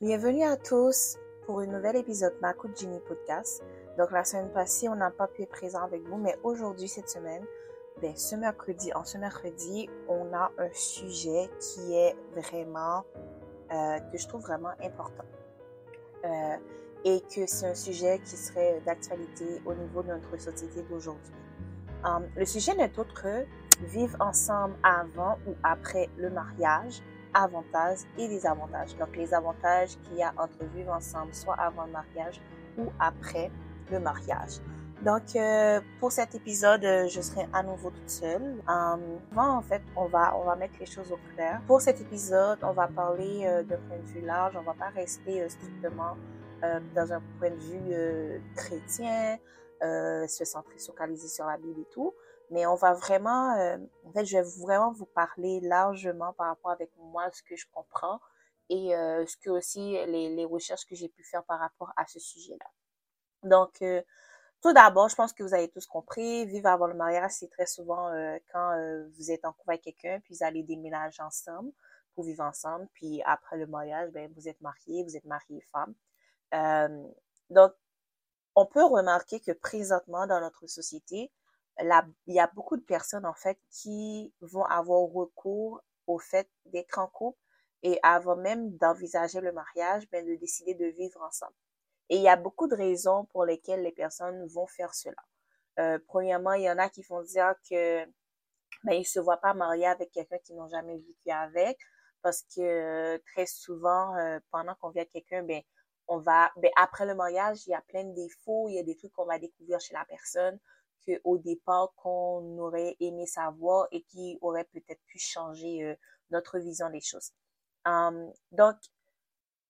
Bienvenue à tous pour un nouvel épisode Makou Ginny Podcast. Donc la semaine passée, on n'a pas pu être présent avec vous, mais aujourd'hui, cette semaine, ben, ce mercredi, en ce mercredi, on a un sujet qui est vraiment, euh, que je trouve vraiment important. Euh, et que c'est un sujet qui serait d'actualité au niveau de notre société d'aujourd'hui. Um, le sujet n'est autre que vivre ensemble avant ou après le mariage, avantages et désavantages. Donc, les avantages qu'il y a entre ensemble, soit avant le mariage ou après le mariage. Donc, euh, pour cet épisode, euh, je serai à nouveau toute seule. Um, en fait, on va, on va mettre les choses au clair. Pour cet épisode, on va parler euh, d'un point de vue large. On va pas rester euh, strictement euh, dans un point de vue chrétien, euh, se centrer, se focaliser sur la Bible et tout. Mais on va vraiment, euh, en fait, je vais vraiment vous parler largement par rapport avec moi, ce que je comprends et euh, ce que aussi les, les recherches que j'ai pu faire par rapport à ce sujet-là. Donc, euh, tout d'abord, je pense que vous avez tous compris, vivre avant le mariage, c'est très souvent euh, quand euh, vous êtes en couple avec quelqu'un, puis vous allez déménager ensemble pour vivre ensemble, puis après le mariage, ben, vous êtes mariés, vous êtes mariés femme. Euh, donc, on peut remarquer que présentement dans notre société, il y a beaucoup de personnes en fait qui vont avoir recours au fait d'être en couple et avant même d'envisager le mariage, ben, de décider de vivre ensemble. Et il y a beaucoup de raisons pour lesquelles les personnes vont faire cela. Euh, premièrement, il y en a qui vont dire que ben, ils se voient pas mariés avec quelqu'un qu'ils n'ont jamais vécu avec parce que euh, très souvent, euh, pendant qu'on vit avec quelqu'un, ben, on va, ben, après le mariage, il y a plein de défauts, il y a des trucs qu'on va découvrir chez la personne que au départ qu'on aurait aimé savoir et qui aurait peut-être pu changer euh, notre vision des choses. Um, donc,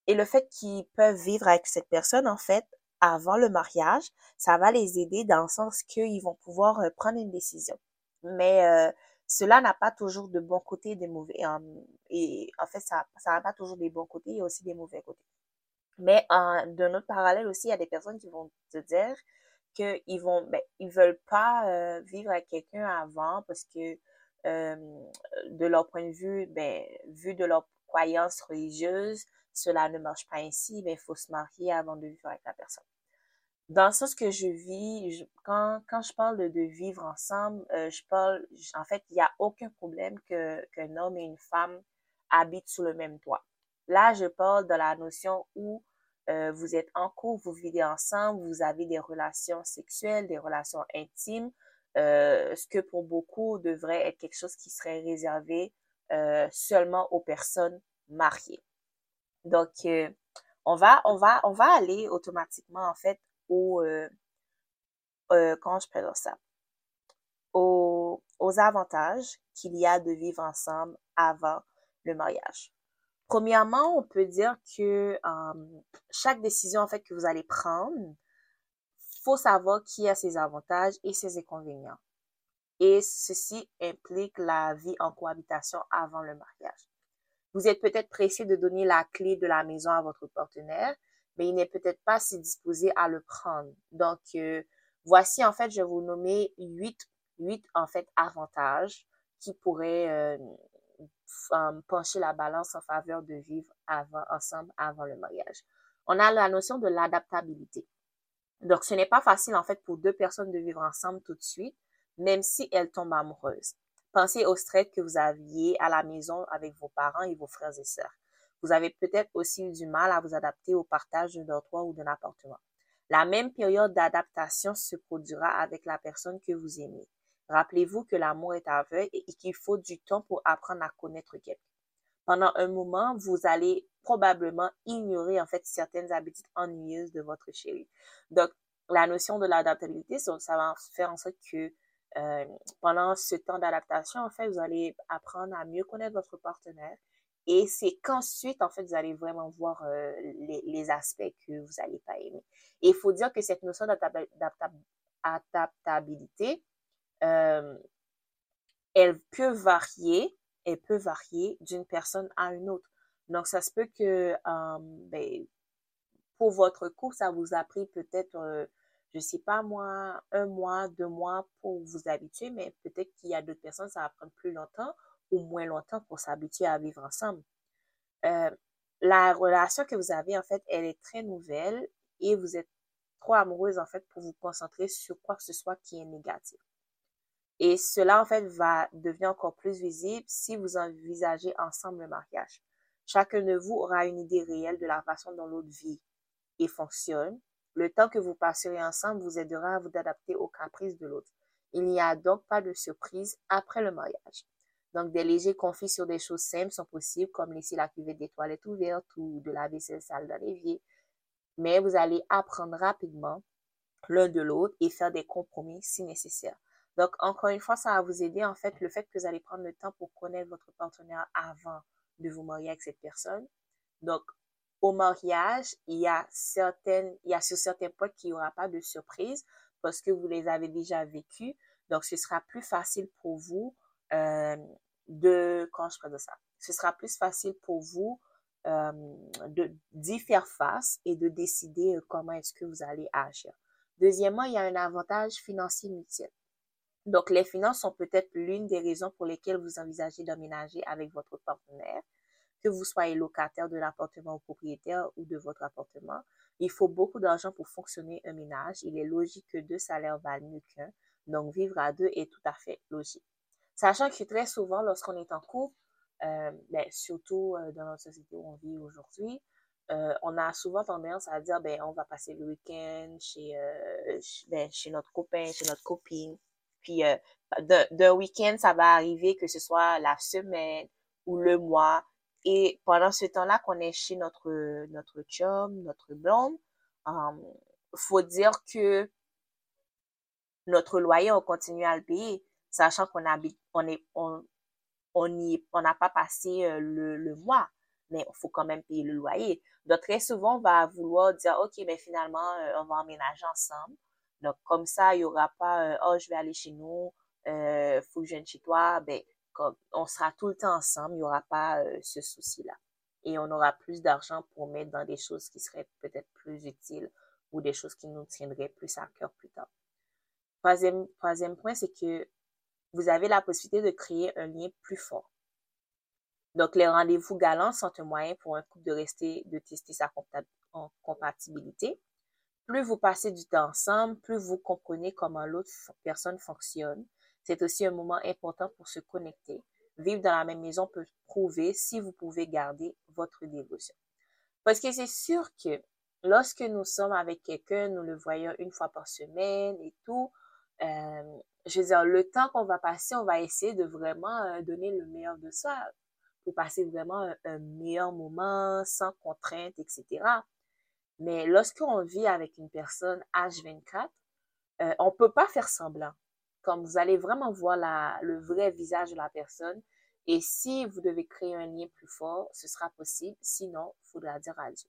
et le fait qu'ils peuvent vivre avec cette personne, en fait, avant le mariage, ça va les aider dans le sens qu'ils vont pouvoir euh, prendre une décision. Mais euh, cela n'a pas toujours de bons côtés et de mauvais. um, et en fait, ça ça n'a pas toujours des bons côtés, il y a aussi des mauvais côtés. Mais en, d'un autre parallèle aussi, il y a des personnes qui vont te dire qu'ils vont, ben, ils veulent pas euh, vivre avec quelqu'un avant parce que euh, de leur point de vue, ben, vu de leur croyance religieuse, cela ne marche pas ainsi, ben, il faut se marier avant de vivre avec la personne. Dans le sens que je vis, je- quand, quand je parle de, vivre ensemble, euh, je parle, en fait, il n'y a aucun problème que, qu'un homme et une femme habitent sous le même toit. Là, je parle de la notion où euh, vous êtes en couple, vous vivez ensemble, vous avez des relations sexuelles, des relations intimes, euh, ce que pour beaucoup devrait être quelque chose qui serait réservé euh, seulement aux personnes mariées. Donc, euh, on va, on va, on va aller automatiquement en fait au, euh, euh, comment je présente ça, aux, aux avantages qu'il y a de vivre ensemble avant le mariage. Premièrement, on peut dire que chaque décision en fait que vous allez prendre, faut savoir qui a ses avantages et ses inconvénients. Et ceci implique la vie en cohabitation avant le mariage. Vous êtes peut-être pressé de donner la clé de la maison à votre partenaire, mais il n'est peut-être pas si disposé à le prendre. Donc, euh, voici en fait, je vais vous nommer huit, huit en fait avantages qui pourraient pencher la balance en faveur de vivre ensemble avant le mariage. On a la notion de l'adaptabilité. Donc, ce n'est pas facile en fait pour deux personnes de vivre ensemble tout de suite, même si elles tombent amoureuses. Pensez au stress que vous aviez à la maison avec vos parents et vos frères et sœurs. Vous avez peut-être aussi eu du mal à vous adapter au partage d'un dortoir ou d'un appartement. La même période d'adaptation se produira avec la personne que vous aimez. Rappelez-vous que l'amour est aveugle et qu'il faut du temps pour apprendre à connaître quelqu'un. Pendant un moment, vous allez probablement ignorer en fait certaines habitudes ennuyeuses de votre chéri. Donc, la notion de l'adaptabilité, ça va faire en sorte que euh, pendant ce temps d'adaptation, en fait, vous allez apprendre à mieux connaître votre partenaire. Et c'est qu'ensuite, en fait, vous allez vraiment voir euh, les, les aspects que vous n'allez pas aimer. Et il faut dire que cette notion d'adapta- d'adapta- adaptabilité, euh, elle peut varier, elle peut varier d'une personne à une autre. Donc, ça se peut que euh, ben, pour votre cours, ça vous a pris peut-être, euh, je sais pas moi, un mois, deux mois pour vous habituer, mais peut-être qu'il y a d'autres personnes, ça va prendre plus longtemps ou moins longtemps pour s'habituer à vivre ensemble. Euh, la relation que vous avez, en fait, elle est très nouvelle et vous êtes trop amoureuse, en fait, pour vous concentrer sur quoi que ce soit qui est négatif. Et cela, en fait, va devenir encore plus visible si vous envisagez ensemble le mariage. Chacun de vous aura une idée réelle de la façon dont l'autre vit et fonctionne. Le temps que vous passerez ensemble vous aidera à vous adapter aux caprices de l'autre. Il n'y a donc pas de surprise après le mariage. Donc, des légers conflits sur des choses simples sont possibles, comme laisser la cuvette des toilettes ouverte ou de la vaisselle sale dans l'évier. Mais vous allez apprendre rapidement l'un de l'autre et faire des compromis si nécessaire. Donc, encore une fois, ça va vous aider, en fait, le fait que vous allez prendre le temps pour connaître votre partenaire avant de vous marier avec cette personne. Donc, au mariage, il y a certaines, il y a sur certains points qu'il n'y aura pas de surprise parce que vous les avez déjà vécus. Donc, ce sera plus facile pour vous euh, de, quand je de ça, ce sera plus facile pour vous euh, d'y faire face et de décider euh, comment est-ce que vous allez agir. Deuxièmement, il y a un avantage financier mutuel. Donc, les finances sont peut-être l'une des raisons pour lesquelles vous envisagez d'emménager avec votre partenaire. Que vous soyez locataire de l'appartement ou propriétaire ou de votre appartement, il faut beaucoup d'argent pour fonctionner un ménage. Il est logique que deux salaires valent mieux qu'un. Donc, vivre à deux est tout à fait logique. Sachant que très souvent, lorsqu'on est en couple, euh, ben, surtout euh, dans la société où on vit aujourd'hui, euh, on a souvent tendance à dire, ben, on va passer le week-end chez, ben, chez notre copain, chez notre copine. Puis d'un week-end, ça va arriver que ce soit la semaine ou le mois. Et pendant ce temps-là qu'on est chez notre, notre chum, notre blonde, faut dire que notre loyer, on continue à le payer, sachant qu'on habite, on est, on, on on n'a pas passé le, le mois, mais il faut quand même payer le loyer. Donc, très souvent, on va vouloir dire, OK, mais finalement, on va emménager ensemble. Donc, comme ça, il y aura pas, euh, oh, je vais aller chez nous, euh, faut que je vienne chez toi. Ben, comme, on sera tout le temps ensemble, il y aura pas euh, ce souci-là. Et on aura plus d'argent pour mettre dans des choses qui seraient peut-être plus utiles ou des choses qui nous tiendraient plus à cœur plus tard. Troisième, troisième point, c'est que vous avez la possibilité de créer un lien plus fort. Donc, les rendez-vous galants sont un moyen pour un couple de rester, de tester sa compatibilité plus vous passez du temps ensemble, plus vous comprenez comment l'autre personne fonctionne. C'est aussi un moment important pour se connecter. Vivre dans la même maison peut prouver si vous pouvez garder votre dévotion. Parce que c'est sûr que lorsque nous sommes avec quelqu'un, nous le voyons une fois par semaine et tout, euh, je veux dire, le temps qu'on va passer, on va essayer de vraiment euh, donner le meilleur de soi pour passer vraiment un meilleur moment sans contrainte, etc. Mais lorsqu'on vit avec une personne H24, euh, on peut pas faire semblant. Comme vous allez vraiment voir la, le vrai visage de la personne. Et si vous devez créer un lien plus fort, ce sera possible. Sinon, il faudra dire adieu.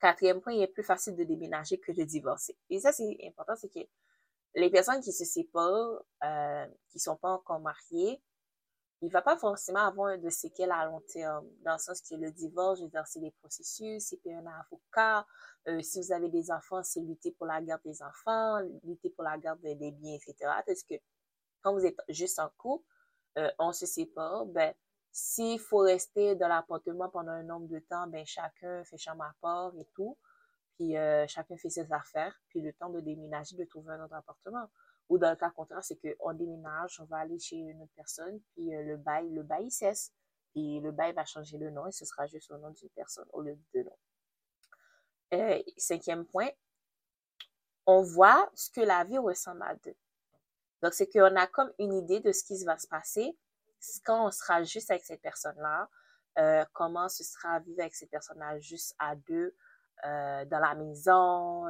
Quatrième point, il est plus facile de déménager que de divorcer. Et ça, c'est important, c'est que les personnes qui se séparent, euh, qui sont pas encore mariées, il va pas forcément avoir de séquelles à long terme, dans le sens que le divorce, je veux des processus, c'est payer un avocat, euh, si vous avez des enfants, c'est lutter pour la garde des enfants, lutter pour la garde des biens, etc. Parce que quand vous êtes juste en couple, euh, on se sépare, ben, s'il faut rester dans l'appartement pendant un nombre de temps, ben, chacun fait chambre à part et tout, puis euh, chacun fait ses affaires, puis le temps de déménager, de trouver un autre appartement. Ou dans le cas contraire, c'est qu'on déménage, on va aller chez une autre personne, puis euh, le bail, le bail cesse. Puis le bail va changer le nom et ce sera juste au nom d'une personne au lieu de deux noms. Euh, cinquième point, on voit ce que la vie ressemble à deux. Donc, c'est qu'on a comme une idée de ce qui va se passer quand on sera juste avec cette personne-là, euh, comment ce sera vivre avec cette personne-là juste à deux dans la maison,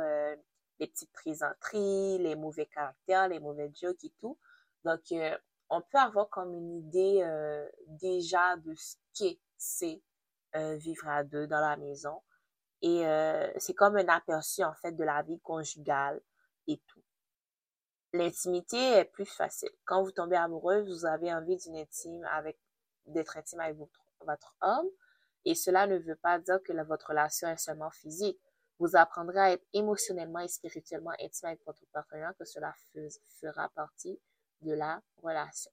les petites présenteries, les mauvais caractères, les mauvais jokes et tout. Donc, euh, on peut avoir comme une idée euh, déjà de ce qu'est c'est euh, vivre à deux dans la maison. Et c'est comme un aperçu en fait de la vie conjugale et tout. L'intimité est plus facile. Quand vous tombez amoureuse, vous avez envie d'une intime avec d'être intime avec votre homme. Et cela ne veut pas dire que votre relation est seulement physique vous apprendrez à être émotionnellement et spirituellement intime avec votre partenaire, que cela fera partie de la relation.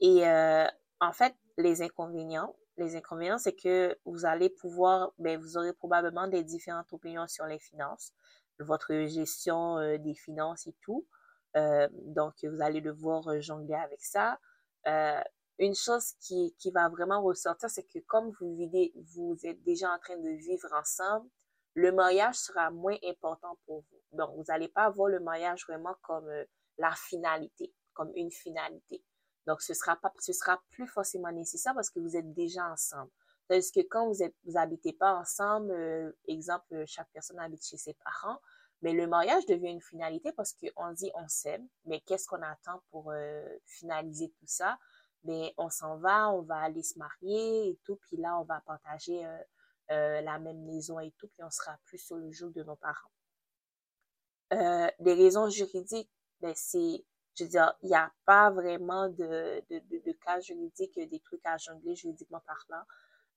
Et euh, en fait, les inconvénients, les inconvénients, c'est que vous allez pouvoir, ben, vous aurez probablement des différentes opinions sur les finances, votre gestion euh, des finances et tout. Euh, donc, vous allez devoir jongler avec ça. Euh, une chose qui, qui va vraiment ressortir, c'est que comme vous vivez, vous êtes déjà en train de vivre ensemble, le mariage sera moins important pour vous. Donc, vous n'allez pas voir le mariage vraiment comme la finalité, comme une finalité. Donc, ce sera pas, ce sera plus forcément nécessaire parce que vous êtes déjà ensemble. Parce que quand vous êtes, vous habitez pas ensemble, euh, exemple, chaque personne habite chez ses parents, mais le mariage devient une finalité parce qu'on dit on s'aime, mais qu'est-ce qu'on attend pour euh, finaliser tout ça? Ben, on s'en va, on va aller se marier et tout, puis là, on va partager euh, la même maison et tout, puis on sera plus sur le jour de nos parents. les raisons juridiques, ben, c'est je veux dire, il n'y a pas vraiment de, de, de, cas juridiques, des trucs à jongler juridiquement parlant,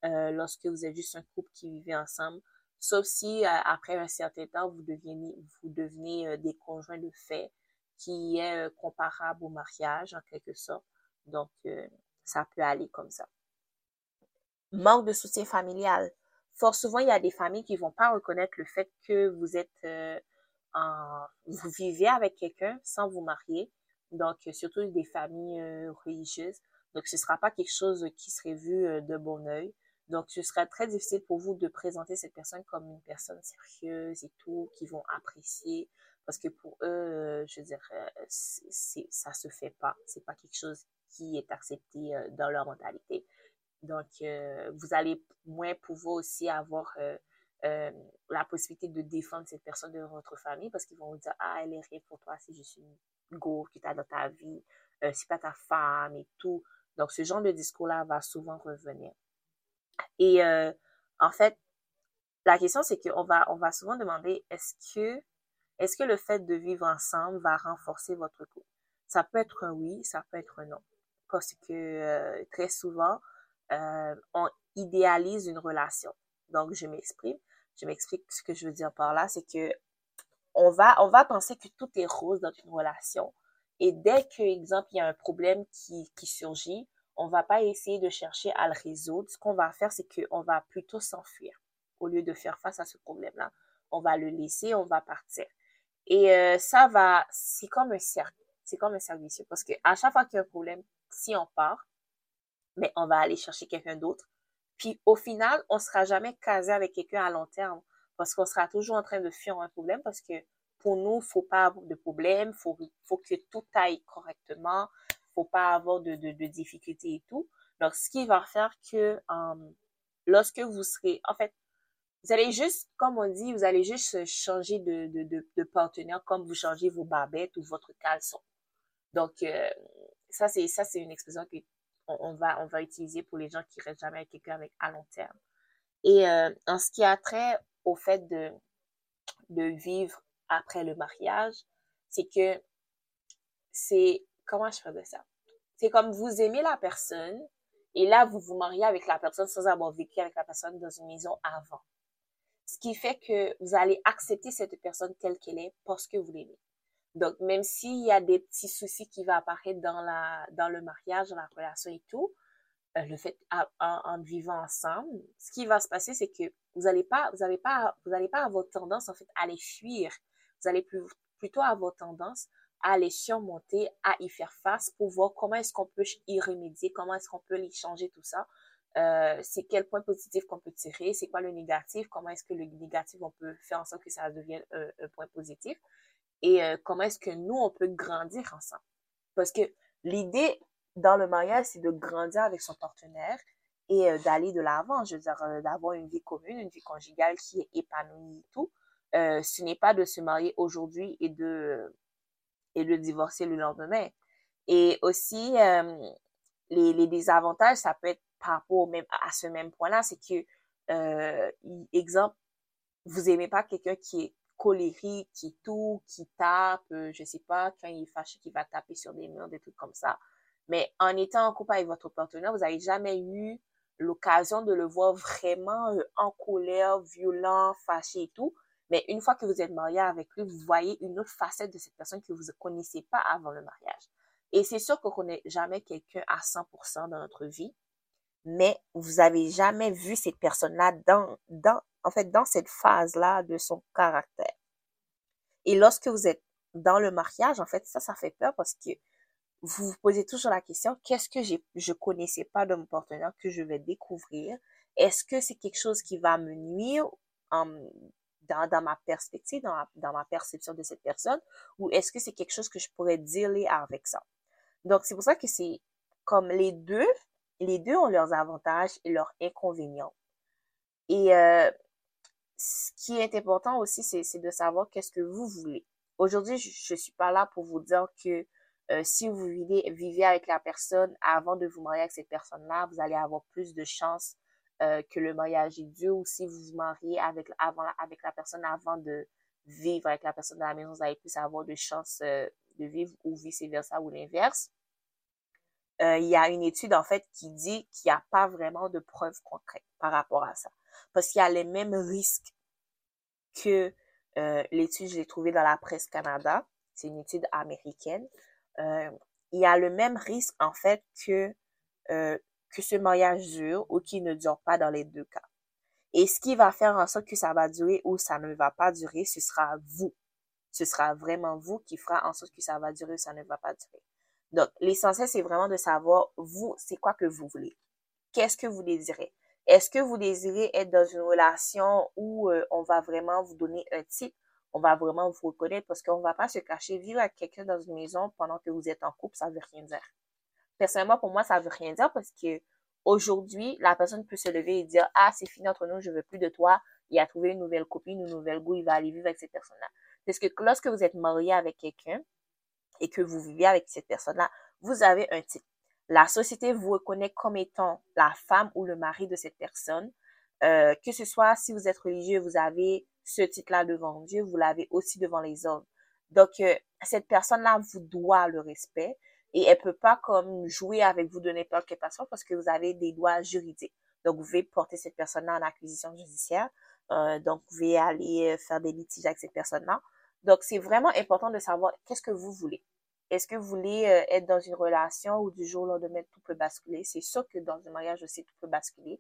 euh, lorsque vous êtes juste un couple qui vivait ensemble. Sauf si, euh, après un certain temps, vous devenez, vous devenez euh, des conjoints de fait, qui est comparable au mariage, en quelque sorte. Donc, ça peut aller comme ça. Manque de soutien familial. Fort souvent, il y a des familles qui vont pas reconnaître le fait que vous êtes en, vous vivez avec quelqu'un sans vous marier donc surtout des familles euh, religieuses. Donc, ce sera pas quelque chose qui serait vu euh, de bon oeil. Donc, ce sera très difficile pour vous de présenter cette personne comme une personne sérieuse et tout, qui vont apprécier. Parce que pour eux, euh, je veux dire, c'est, ça se fait pas. C'est pas quelque chose qui est accepté dans leur mentalité. Donc, vous allez moins pouvoir aussi avoir la possibilité de défendre cette personne de votre famille parce qu'ils vont vous dire, ah, elle est rien pour toi, c'est juste une go qui t'a dans ta vie, euh, c'est pas ta femme et tout. Donc, ce genre de discours-là va souvent revenir. Et euh, en fait, la question, c'est qu'on va, on va souvent demander est-ce que, est-ce que le fait de vivre ensemble va renforcer votre couple? Ça peut être un oui, ça peut être un non. Parce que euh, très souvent, on idéalise une relation. Donc, je m'exprime. Je m'explique ce que je veux dire par là, c'est que on va, on va penser que tout est rose dans une relation. Et dès que, exemple, il y a un problème qui, qui surgit, on va pas essayer de chercher à le résoudre. Ce qu'on va faire, c'est qu'on va plutôt s'enfuir au lieu de faire face à ce problème-là. On va le laisser, on va partir. Et euh, ça va, c'est comme un cercle. C'est comme un cercle vicieux. Parce que à chaque fois qu'il y a un problème, si on part, mais on va aller chercher quelqu'un d'autre. Puis au final, on sera jamais casé avec quelqu'un à long terme parce qu'on sera toujours en train de fuir un problème parce que pour nous, faut pas avoir de problème, faut, faut que tout aille correctement, faut pas avoir de, difficultés et tout. Donc, ce qui va faire que um, lorsque vous serez, en fait, vous allez juste, comme on dit, vous allez juste changer de, de, de, de partenaire comme vous changez vos barbettes ou votre caleçon. Donc, euh, ça, c'est, ça, c'est une expression que on, va, on va utiliser pour les gens qui restent jamais avec quelqu'un avec à long terme. Et euh, en ce qui a trait au fait de, de vivre après le mariage, c'est que c'est, comment je ferais ça? C'est comme vous aimez la personne et là, vous vous mariez avec la personne sans avoir vécu avec la personne dans une maison avant. Ce qui fait que vous allez accepter cette personne telle qu'elle est parce que vous l'aimez. Donc, même s'il y a des petits soucis qui vont apparaître dans la, dans le mariage, dans la relation et tout, euh, le fait en, vivant ensemble, ce qui va se passer, c'est que vous n'allez pas, vous n'allez pas, vous n'allez pas avoir tendance en fait à les fuir. Vous allez plutôt avoir tendance à les surmonter, à y faire face pour voir comment est-ce qu'on peut y remédier, comment est-ce qu'on peut y changer tout ça. Euh, c'est quel point positif qu'on peut tirer, c'est quoi le négatif, comment est-ce que le négatif, on peut faire en sorte que ça devienne un, point positif et euh, comment est-ce que nous, on peut grandir ensemble? Parce que l'idée dans le mariage, c'est de grandir avec son partenaire et euh, d'aller de l'avant, je veux dire, euh, d'avoir une vie commune, une vie conjugale qui est épanouie et tout. Euh, ce n'est pas de se marier aujourd'hui et de, et de divorcer le lendemain. Et aussi, les, les désavantages, ça peut être par rapport même, à ce même point-là, c'est que, exemple, vous aimez pas quelqu'un qui est colérique, qui tout, qui tape, je sais pas, quand il est fâché, qui va taper sur des murs, des trucs comme ça. Mais en étant en couple avec votre partenaire, vous n'avez jamais eu l'occasion de le voir vraiment euh, en colère, violent, fâché et tout. Mais une fois que vous êtes marié avec lui, vous voyez une autre facette de cette personne que vous ne connaissez pas avant le mariage. Et c'est sûr qu'on ne connaît jamais quelqu'un à 100% dans notre vie. mais vous avez jamais vu cette personne-là dans, dans, en fait, dans cette phase-là de son caractère. Et lorsque vous êtes dans le mariage, en fait, ça, ça fait peur parce que vous vous posez toujours la question, qu'est-ce que je connaissais pas de mon partenaire que je vais découvrir? Est-ce que c'est quelque chose qui va me nuire dans, dans ma perspective, dans dans ma perception de cette personne? Ou est-ce que c'est quelque chose que je pourrais dealer avec ça? Donc, c'est pour ça que c'est comme les deux, les deux ont leurs avantages et leurs inconvénients. Et euh, ce qui est important aussi, c'est de savoir qu'est-ce que vous voulez. Aujourd'hui, je ne suis pas là pour vous dire que euh, si vous vivez, vivez avec la personne avant de vous marier avec cette personne-là, vous allez avoir plus de chances euh, que le mariage est dur ou si vous vous mariez avec, avant, avec la personne avant de vivre avec la personne dans la maison, vous allez plus avoir de chances euh, de vivre ou vice-versa ou l'inverse. il y a une étude en fait qui dit qu'il n'y a pas vraiment de preuves concrètes par rapport à ça. Parce qu'il y a les mêmes risques que l'étude, je l'ai trouvée dans la presse Canada. C'est une étude américaine. Euh, il y a le même risque en fait que euh, que ce mariage dure ou qu'il ne dure pas dans les deux cas. Et ce qui va faire en sorte que ça va durer ou ça ne va pas durer, ce sera vous. Ce sera vraiment vous qui fera en sorte que ça va durer ou ça ne va pas durer. Donc, l'essentiel, c'est vraiment de savoir, vous, c'est quoi que vous voulez. Qu'est-ce que vous désirez? Est-ce que vous désirez être dans une relation où euh, on va vraiment vous donner un type on va vraiment vous reconnaître? Parce qu'on ne va pas se cacher. Vivre avec quelqu'un dans une maison pendant que vous êtes en couple, ça ne veut rien dire. Personnellement, pour moi, ça ne veut rien dire parce que aujourd'hui, la personne peut se lever et dire, ah, c'est fini entre nous, je veux plus de toi. Il a trouvé une nouvelle copine, une nouvelle goût, il va aller vivre avec cette personne-là. Parce que lorsque vous êtes marié avec quelqu'un et que vous vivez avec cette personne-là, vous avez un titre. La société vous reconnaît comme étant la femme ou le mari de cette personne. Euh, que ce soit si vous êtes religieux, vous avez ce titre-là devant Dieu, vous l'avez aussi devant les hommes. Donc, euh, cette personne-là vous doit le respect et elle peut pas comme jouer avec vous de n'importe quelle façon parce que vous avez des droits juridiques. Donc, vous pouvez porter cette personne-là en acquisition judiciaire. Euh, donc, vous pouvez aller faire des litiges avec cette personne-là. Donc, c'est vraiment important de savoir qu'est-ce que vous voulez. Est-ce que vous voulez être dans une relation où du jour au lendemain, tout peut basculer? C'est sûr que dans un mariage aussi, tout peut basculer.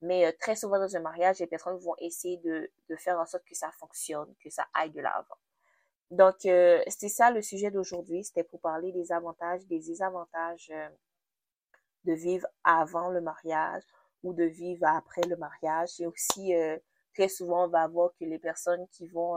Mais euh, très souvent dans un mariage, les personnes vont essayer de, de faire en sorte que ça fonctionne, que ça aille de l'avant. Donc, euh, c'était ça le sujet d'aujourd'hui. C'était pour parler des avantages, des désavantages euh, de vivre avant le mariage ou de vivre après le mariage. Et aussi, très souvent, on va voir que les personnes qui vont,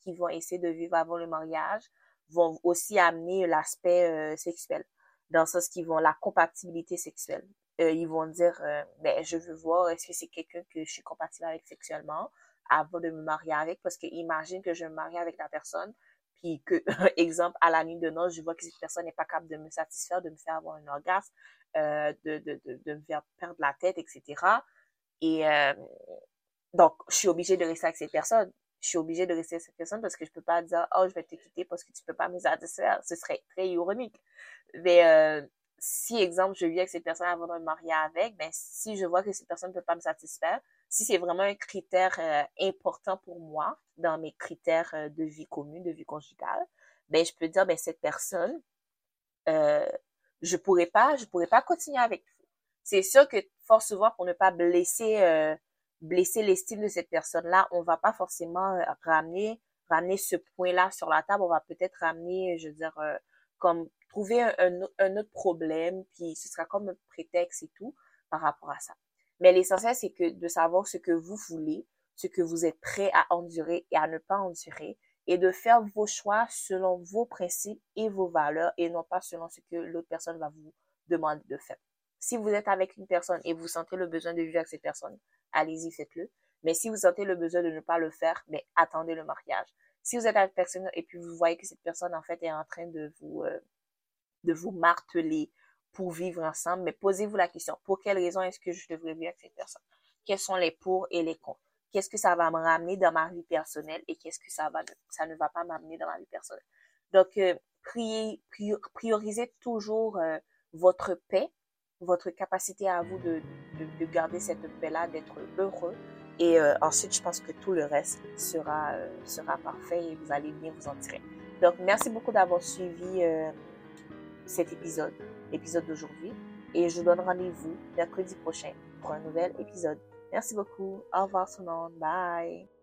qui vont essayer de vivre avant le mariage vont aussi amener l'aspect sexuel, dans le sens qu'ils vont la compatibilité sexuelle. Euh, ils vont dire, euh, ben, je veux voir, est-ce que c'est quelqu'un que je suis compatible avec sexuellement avant de me marier avec, parce que imagine que je me marie avec la personne, puis que, exemple, à la nuit de noces, je vois que cette personne n'est pas capable de me satisfaire, de me faire avoir un orgasme, euh, de, de, de, de, me faire perdre la tête, etc. Et donc, je suis obligée de rester avec cette personne. Je suis obligée de rester avec cette personne parce que je peux pas dire, oh, je vais te quitter parce que tu peux pas me satisfaire. Ce serait très ironique. Mais si, exemple, je vis avec cette personne avant de me marier avec, ben, si je vois que cette personne ne peut pas me satisfaire, si c'est vraiment un critère euh, important pour moi dans mes critères euh, de vie commune, de vie conjugale, ben, je peux dire, ben, cette personne, euh, je pourrais pas, je pourrais pas continuer avec vous. C'est sûr que fort souvent, pour ne pas blesser, euh, blesser l'estime de cette personne-là, on va pas forcément ramener, ramener ce point-là sur la table. On va peut-être ramener, je veux dire, comme trouver un, un, autre problème, puis ce sera comme un prétexte et tout par rapport à ça. Mais l'essentiel, c'est que de savoir ce que vous voulez, ce que vous êtes prêt à endurer et à ne pas endurer, et de faire vos choix selon vos principes et vos valeurs, et non pas selon ce que l'autre personne va vous demander de faire. Si vous êtes avec une personne et vous sentez le besoin de vivre avec cette personne, allez-y, faites-le. Mais si vous sentez le besoin de ne pas le faire, mais attendez le mariage. Si vous êtes avec personne et puis vous voyez que cette personne, en fait, est en train de vous, euh, de vous marteler pour vivre ensemble, mais posez-vous la question, pour quelle raison est-ce que je devrais vivre avec cette personne? Quels sont les pour et les contre? Qu'est-ce que ça va me ramener dans ma vie personnelle et qu'est-ce que ça va, ça ne va pas m'amener dans ma vie personnelle? Donc, euh, priez, priorisez toujours euh, votre paix, votre capacité à vous de, de, garder cette paix-là, d'être heureux. Et euh, ensuite, je pense que tout le reste sera, sera parfait et vous allez bien vous en tirer. Donc, merci beaucoup d'avoir suivi cet épisode, l'épisode d'aujourd'hui. Et je vous donne rendez-vous mercredi prochain pour un nouvel épisode. Merci beaucoup. Au revoir tout le monde. Bye.